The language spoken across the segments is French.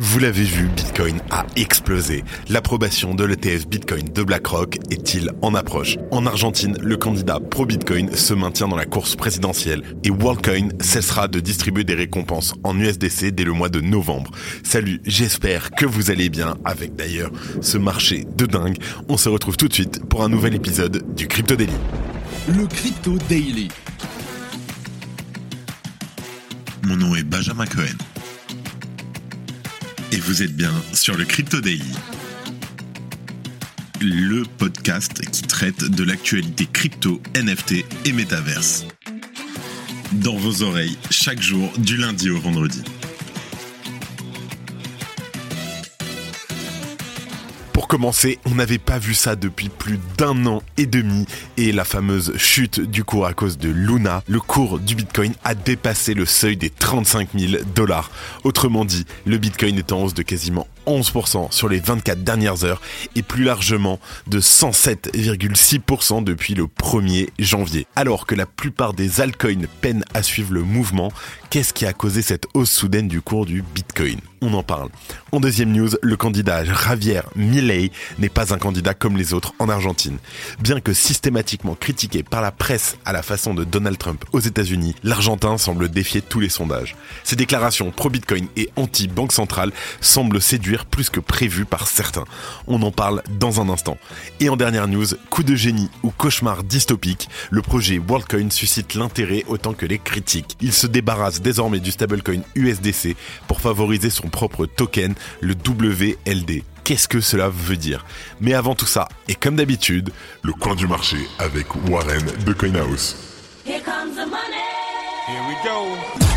Vous l'avez vu, Bitcoin a explosé. L'approbation de l'ETF Bitcoin de BlackRock est-il en approche? En Argentine, le candidat pro-Bitcoin se maintient dans la course présidentielle et WorldCoin cessera de distribuer des récompenses en USDC dès le mois de novembre. Salut, j'espère que vous allez bien avec d'ailleurs ce marché de dingue. On se retrouve tout de suite pour un nouvel épisode du Crypto Daily. Le Crypto Daily. Mon nom est Benjamin Cohen et vous êtes bien sur le Crypto Daily, le podcast qui traite de l'actualité crypto, NFT et métaverse. Dans vos oreilles, chaque jour, du lundi au vendredi. Commencer, on n'avait pas vu ça depuis plus d'un an et demi et la fameuse chute du cours à cause de Luna, le cours du Bitcoin a dépassé le seuil des 35 000 dollars. Autrement dit, le Bitcoin est en hausse de quasiment 11% sur les 24 dernières heures et plus largement de 107,6% depuis le 1er janvier. Alors que la plupart des altcoins peinent à suivre le mouvement, qu'est-ce qui a causé cette hausse soudaine du cours du Bitcoin? On en parle. En deuxième news, le candidat Javier Milei n'est pas un candidat comme les autres en Argentine. Bien que systématiquement critiqué par la presse à la façon de Donald Trump aux États-Unis, l'Argentin semble défier tous les sondages. Ses déclarations pro-Bitcoin et anti-banque centrale semblent séduire plus que prévu par certains. On en parle dans un instant. Et en dernière news, coup de génie ou cauchemar dystopique, le projet WorldCoin suscite l'intérêt autant que les critiques. Il se débarrasse désormais du stablecoin USDC pour favoriser son propre token, le WLD qu'est-ce que cela veut dire? Mais avant tout ça, et comme d'habitude, le coin du marché avec Warren de CoinHouse. Here comes the money. Here we go.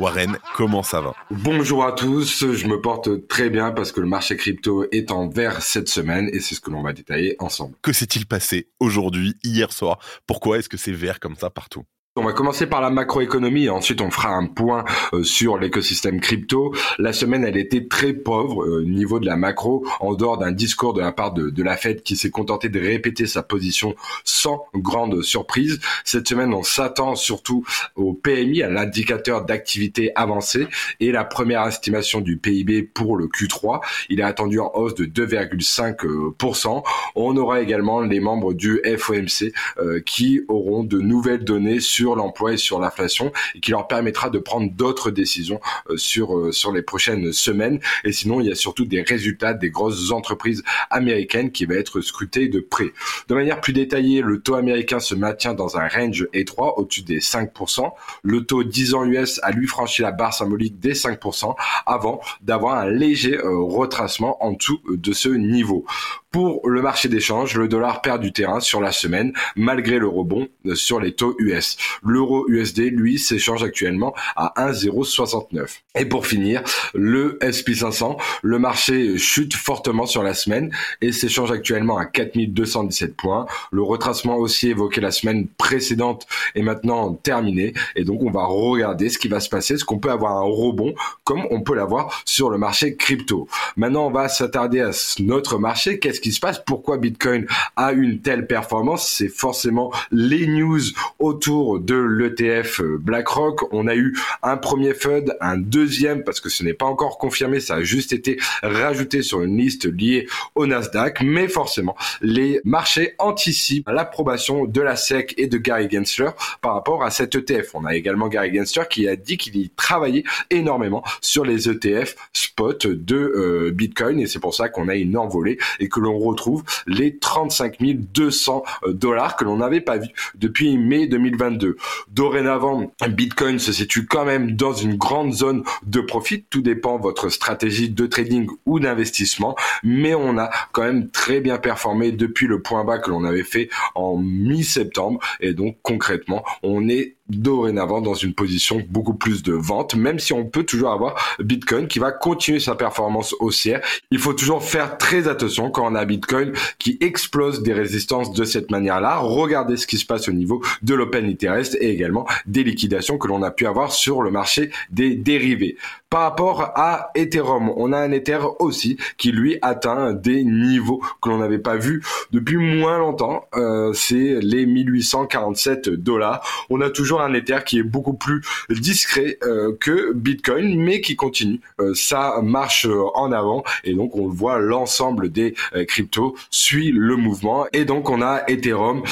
Warren, comment ça va? Bonjour à tous, je me porte très bien parce que le marché crypto est en vert cette semaine et c'est ce que l'on va détailler ensemble. Que s'est-il passé aujourd'hui, hier soir? Pourquoi est-ce que c'est vert comme ça partout? On va commencer par la macroéconomie et ensuite on fera un point euh, sur l'écosystème crypto. La semaine, elle était très pauvre euh, au niveau de la macro, en dehors d'un discours de la part de, de la Fed qui s'est contenté de répéter sa position sans grande surprise. Cette semaine, on s'attend surtout au PMI, à l'indicateur d'activité avancée et la première estimation du PIB pour le Q3. Il est attendu en hausse de 2,5%. On aura également les membres du FOMC euh, qui auront de nouvelles données sur l'emploi et sur l'inflation et qui leur permettra de prendre d'autres décisions euh, sur euh, sur les prochaines semaines. Et sinon, il y a surtout des résultats des grosses entreprises américaines qui va être scruté de près. De manière plus détaillée, le taux américain se maintient dans un range étroit au-dessus des 5%. Le taux 10 ans US a lui franchi la barre symbolique des 5% avant d'avoir un léger euh, retracement en dessous de ce niveau. Pour le marché d'échange, le dollar perd du terrain sur la semaine malgré le rebond sur les taux US. L'euro USD, lui, s'échange actuellement à 1,069. Et pour finir, le SP500, le marché chute fortement sur la semaine et s'échange actuellement à 4217 points. Le retracement aussi évoqué la semaine précédente est maintenant terminé et donc on va regarder ce qui va se passer, est-ce qu'on peut avoir un rebond comme on peut l'avoir sur le marché crypto. Maintenant, on va s'attarder à notre marché. Qu'est-ce qui se passe? Pourquoi Bitcoin a une telle performance? C'est forcément les news autour de l'ETF euh, BlackRock. On a eu un premier FUD, un deuxième parce que ce n'est pas encore confirmé, ça a juste été rajouté sur une liste liée au Nasdaq, mais forcément les marchés anticipent l'approbation de la SEC et de Gary Gensler par rapport à cet ETF. On a également Gary Gensler qui a dit qu'il y travaillait énormément sur les ETF spot de euh, Bitcoin et c'est pour ça qu'on a une envolée et que l'on retrouve les 35 200 dollars que l'on n'avait pas vu depuis mai 2022. Dorénavant, Bitcoin se situe quand même dans une grande zone de profit. Tout dépend de votre stratégie de trading ou d'investissement. Mais on a quand même très bien performé depuis le point bas que l'on avait fait en mi-septembre. Et donc, concrètement, on est dorénavant dans une position beaucoup plus de vente, même si on peut toujours avoir Bitcoin qui va continuer sa performance haussière. Il faut toujours faire très attention quand on a Bitcoin qui explose des résistances de cette manière-là. Regardez ce qui se passe au niveau de l'open interest et également des liquidations que l'on a pu avoir sur le marché des dérivés. Par rapport à Ethereum, on a un Ether aussi qui lui atteint des niveaux que l'on n'avait pas vu depuis moins longtemps. Euh, c'est les 1847 dollars. On a toujours un Ether qui est beaucoup plus discret euh, que Bitcoin, mais qui continue euh, sa marche en avant. Et donc on voit l'ensemble des cryptos suit le mouvement. Et donc on a Ethereum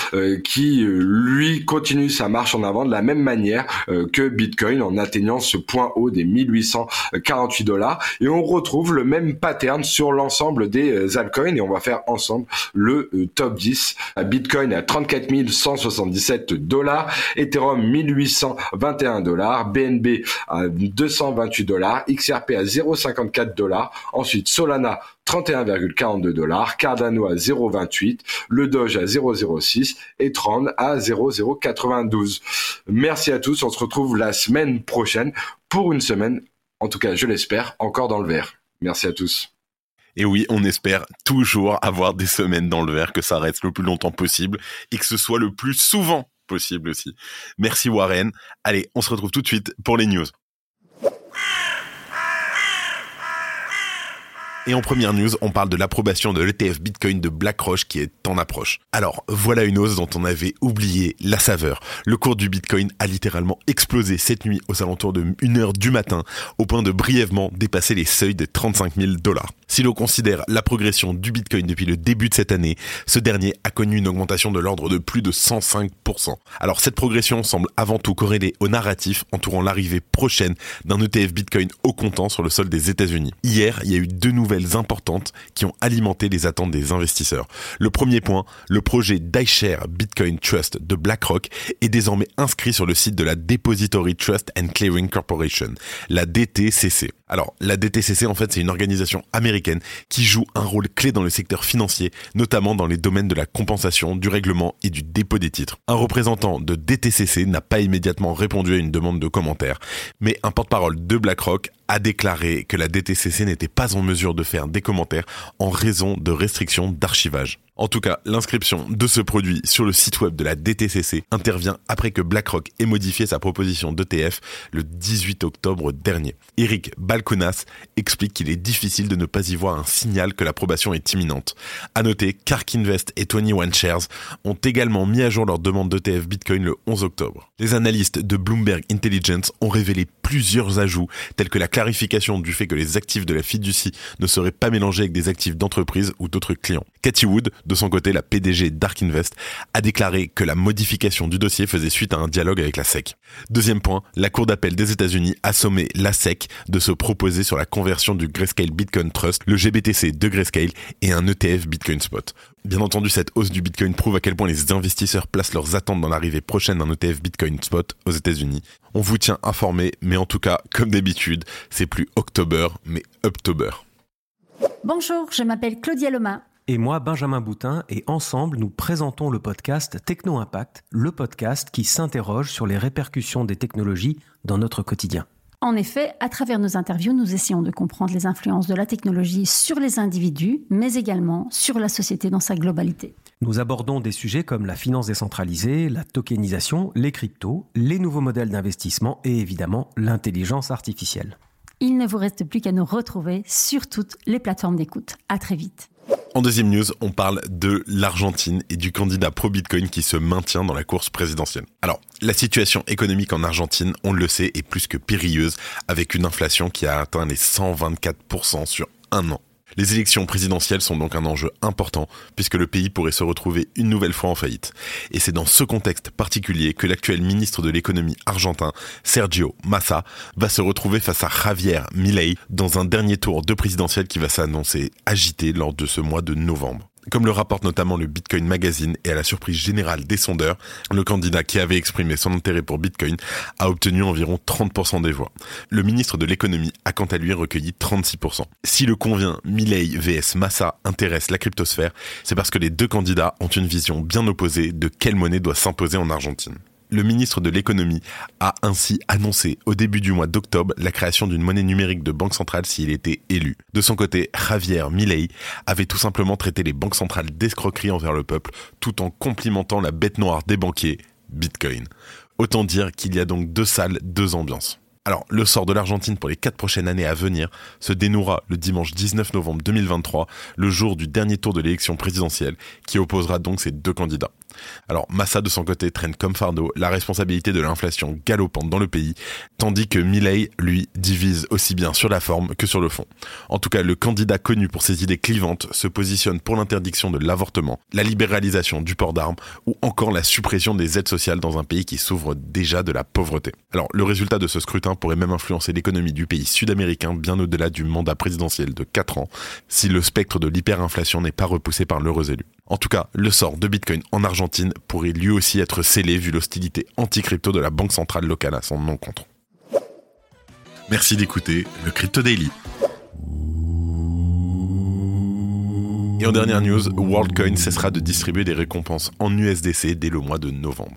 qui lui continue sa marche en avant de la même manière que Bitcoin en atteignant ce point haut des 1848 dollars. Et on retrouve le même pattern sur l'ensemble des altcoins. Et on va faire ensemble le top 10. Bitcoin à 34 177 dollars, Ethereum 1821 dollars, BNB à 228 dollars, XRP à 0,54 dollars, ensuite Solana 31,42 dollars, Cardano à 0,28, le Doge à 0,06 et Tron à 0,092. Merci à tous, on se retrouve la semaine prochaine pour une semaine, en tout cas je l'espère, encore dans le vert. Merci à tous. Et oui, on espère toujours avoir des semaines dans le vert, que ça reste le plus longtemps possible et que ce soit le plus souvent possible aussi. Merci Warren. Allez, on se retrouve tout de suite pour les news. Et en première news, on parle de l'approbation de l'ETF Bitcoin de BlackRock qui est en approche. Alors, voilà une hausse dont on avait oublié la saveur. Le cours du Bitcoin a littéralement explosé cette nuit aux alentours de 1h du matin, au point de brièvement dépasser les seuils des 35 000 dollars. Si l'on considère la progression du Bitcoin depuis le début de cette année, ce dernier a connu une augmentation de l'ordre de plus de 105%. Alors cette progression semble avant tout corrélée au narratif entourant l'arrivée prochaine d'un ETF Bitcoin au comptant sur le sol des États-Unis. Hier, il y a eu deux nouvelles importantes qui ont alimenté les attentes des investisseurs. Le premier point, le projet d'iShare Bitcoin Trust de BlackRock est désormais inscrit sur le site de la Depository Trust and Clearing Corporation, la DTCC. Alors, la DTCC, en fait, c'est une organisation américaine qui joue un rôle clé dans le secteur financier, notamment dans les domaines de la compensation, du règlement et du dépôt des titres. Un représentant de DTCC n'a pas immédiatement répondu à une demande de commentaire, mais un porte-parole de BlackRock a déclaré que la DTCC n'était pas en mesure de faire des commentaires en raison de restrictions d'archivage. En tout cas, l'inscription de ce produit sur le site web de la DTCC intervient après que BlackRock ait modifié sa proposition d'ETF le 18 octobre dernier. Eric Balconas explique qu'il est difficile de ne pas y voir un signal que l'approbation est imminente. À noter qu'Ark Invest et 21 Shares ont également mis à jour leur demande d'ETF Bitcoin le 11 octobre. Les analystes de Bloomberg Intelligence ont révélé plusieurs ajouts tels que la clarification du fait que les actifs de la fiducie ne seraient pas mélangés avec des actifs d'entreprise ou d'autres clients. Cathy Wood, de son côté, la PDG d'Ark Invest, a déclaré que la modification du dossier faisait suite à un dialogue avec la SEC. Deuxième point, la Cour d'appel des États-Unis a sommé la SEC de se proposer sur la conversion du Grayscale Bitcoin Trust, le GBTC de Grayscale et un ETF Bitcoin Spot. Bien entendu, cette hausse du Bitcoin prouve à quel point les investisseurs placent leurs attentes dans l'arrivée prochaine d'un ETF Bitcoin Spot aux États-Unis. On vous tient informé, mais en tout cas, comme d'habitude, c'est plus October, mais Uptober. Bonjour, je m'appelle Claudia Loma et moi Benjamin Boutin et ensemble nous présentons le podcast Techno Impact, le podcast qui s'interroge sur les répercussions des technologies dans notre quotidien. En effet, à travers nos interviews, nous essayons de comprendre les influences de la technologie sur les individus, mais également sur la société dans sa globalité. Nous abordons des sujets comme la finance décentralisée, la tokenisation, les cryptos, les nouveaux modèles d'investissement et évidemment l'intelligence artificielle. Il ne vous reste plus qu'à nous retrouver sur toutes les plateformes d'écoute. À très vite. En deuxième news, on parle de l'Argentine et du candidat pro-Bitcoin qui se maintient dans la course présidentielle. Alors, la situation économique en Argentine, on le sait, est plus que périlleuse, avec une inflation qui a atteint les 124% sur un an. Les élections présidentielles sont donc un enjeu important puisque le pays pourrait se retrouver une nouvelle fois en faillite. Et c'est dans ce contexte particulier que l'actuel ministre de l'économie argentin, Sergio Massa, va se retrouver face à Javier Milei dans un dernier tour de présidentielle qui va s'annoncer agité lors de ce mois de novembre. Comme le rapporte notamment le Bitcoin Magazine et à la surprise générale des sondeurs, le candidat qui avait exprimé son intérêt pour Bitcoin a obtenu environ 30% des voix. Le ministre de l'économie a quant à lui recueilli 36%. Si le convient Milley vs Massa intéresse la cryptosphère, c'est parce que les deux candidats ont une vision bien opposée de quelle monnaie doit s'imposer en Argentine. Le ministre de l'économie a ainsi annoncé au début du mois d'octobre la création d'une monnaie numérique de banque centrale s'il était élu. De son côté, Javier Milei avait tout simplement traité les banques centrales d'escroquerie envers le peuple tout en complimentant la bête noire des banquiers, Bitcoin. Autant dire qu'il y a donc deux salles, deux ambiances. Alors, le sort de l'Argentine pour les quatre prochaines années à venir se dénouera le dimanche 19 novembre 2023, le jour du dernier tour de l'élection présidentielle, qui opposera donc ces deux candidats. Alors Massa de son côté traîne comme fardeau la responsabilité de l'inflation galopante dans le pays, tandis que Milley, lui, divise aussi bien sur la forme que sur le fond. En tout cas, le candidat connu pour ses idées clivantes se positionne pour l'interdiction de l'avortement, la libéralisation du port d'armes ou encore la suppression des aides sociales dans un pays qui s'ouvre déjà de la pauvreté. Alors le résultat de ce scrutin pourrait même influencer l'économie du pays sud-américain bien au-delà du mandat présidentiel de 4 ans, si le spectre de l'hyperinflation n'est pas repoussé par l'heureux élu. En tout cas, le sort de Bitcoin en Argentine pourrait lui aussi être scellé vu l'hostilité anti-crypto de la banque centrale locale à son encontre. Merci d'écouter le Crypto Daily. Et en dernière news, WorldCoin cessera de distribuer des récompenses en USDC dès le mois de novembre.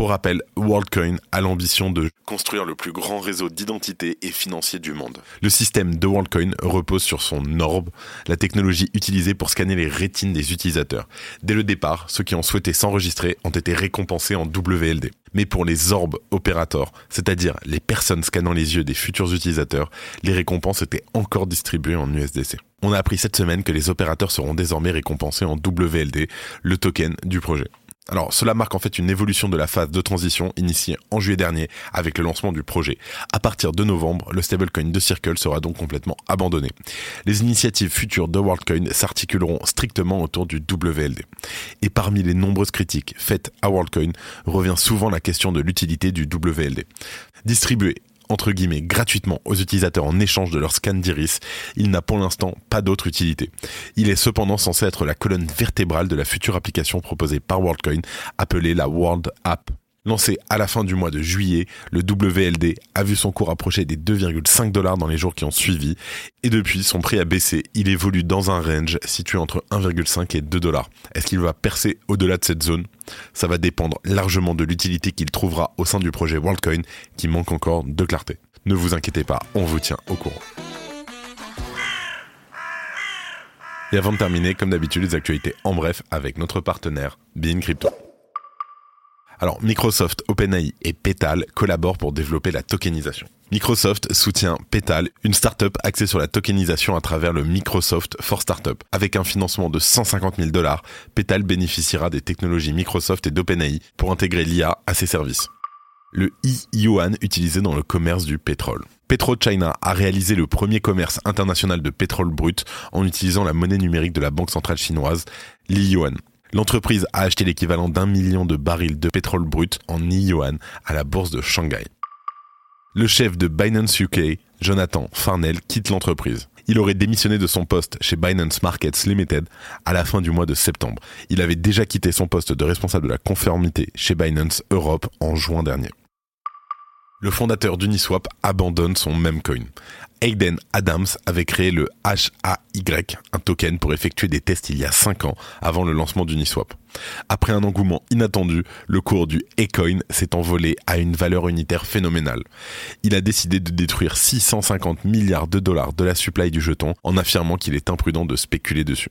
Pour rappel, WorldCoin a l'ambition de construire le plus grand réseau d'identité et financier du monde. Le système de WorldCoin repose sur son orbe, la technologie utilisée pour scanner les rétines des utilisateurs. Dès le départ, ceux qui ont souhaité s'enregistrer ont été récompensés en WLD. Mais pour les orbes opérateurs, c'est-à-dire les personnes scannant les yeux des futurs utilisateurs, les récompenses étaient encore distribuées en USDC. On a appris cette semaine que les opérateurs seront désormais récompensés en WLD, le token du projet. Alors cela marque en fait une évolution de la phase de transition initiée en juillet dernier avec le lancement du projet. À partir de novembre, le stablecoin de Circle sera donc complètement abandonné. Les initiatives futures de WorldCoin s'articuleront strictement autour du WLD. Et parmi les nombreuses critiques faites à WorldCoin revient souvent la question de l'utilité du WLD. Distribué entre guillemets gratuitement aux utilisateurs en échange de leur scan d'iris, il n'a pour l'instant pas d'autre utilité. Il est cependant censé être la colonne vertébrale de la future application proposée par WorldCoin appelée la World App. Lancé à la fin du mois de juillet, le WLD a vu son cours approcher des 2,5 dollars dans les jours qui ont suivi et depuis son prix a baissé. Il évolue dans un range situé entre 1,5 et 2 dollars. Est-ce qu'il va percer au-delà de cette zone? Ça va dépendre largement de l'utilité qu'il trouvera au sein du projet WorldCoin qui manque encore de clarté. Ne vous inquiétez pas, on vous tient au courant. Et avant de terminer, comme d'habitude, les actualités en bref avec notre partenaire Bean Crypto. Alors, Microsoft, OpenAI et Petal collaborent pour développer la tokenisation. Microsoft soutient Petal, une startup axée sur la tokenisation à travers le Microsoft for Startup. Avec un financement de 150 000 dollars, Petal bénéficiera des technologies Microsoft et d'OpenAI pour intégrer l'IA à ses services. Le e-yuan utilisé dans le commerce du pétrole. PetroChina a réalisé le premier commerce international de pétrole brut en utilisant la monnaie numérique de la banque centrale chinoise, l'e-yuan. L'entreprise a acheté l'équivalent d'un million de barils de pétrole brut en yuan à la bourse de Shanghai. Le chef de Binance UK, Jonathan Farnell, quitte l'entreprise. Il aurait démissionné de son poste chez Binance Markets Limited à la fin du mois de septembre. Il avait déjà quitté son poste de responsable de la conformité chez Binance Europe en juin dernier. Le fondateur d'Uniswap abandonne son même Aiden Adams avait créé le HAY, un token pour effectuer des tests il y a 5 ans avant le lancement d'Uniswap. Après un engouement inattendu, le cours du Ecoin s'est envolé à une valeur unitaire phénoménale. Il a décidé de détruire 650 milliards de dollars de la supply du jeton en affirmant qu'il est imprudent de spéculer dessus.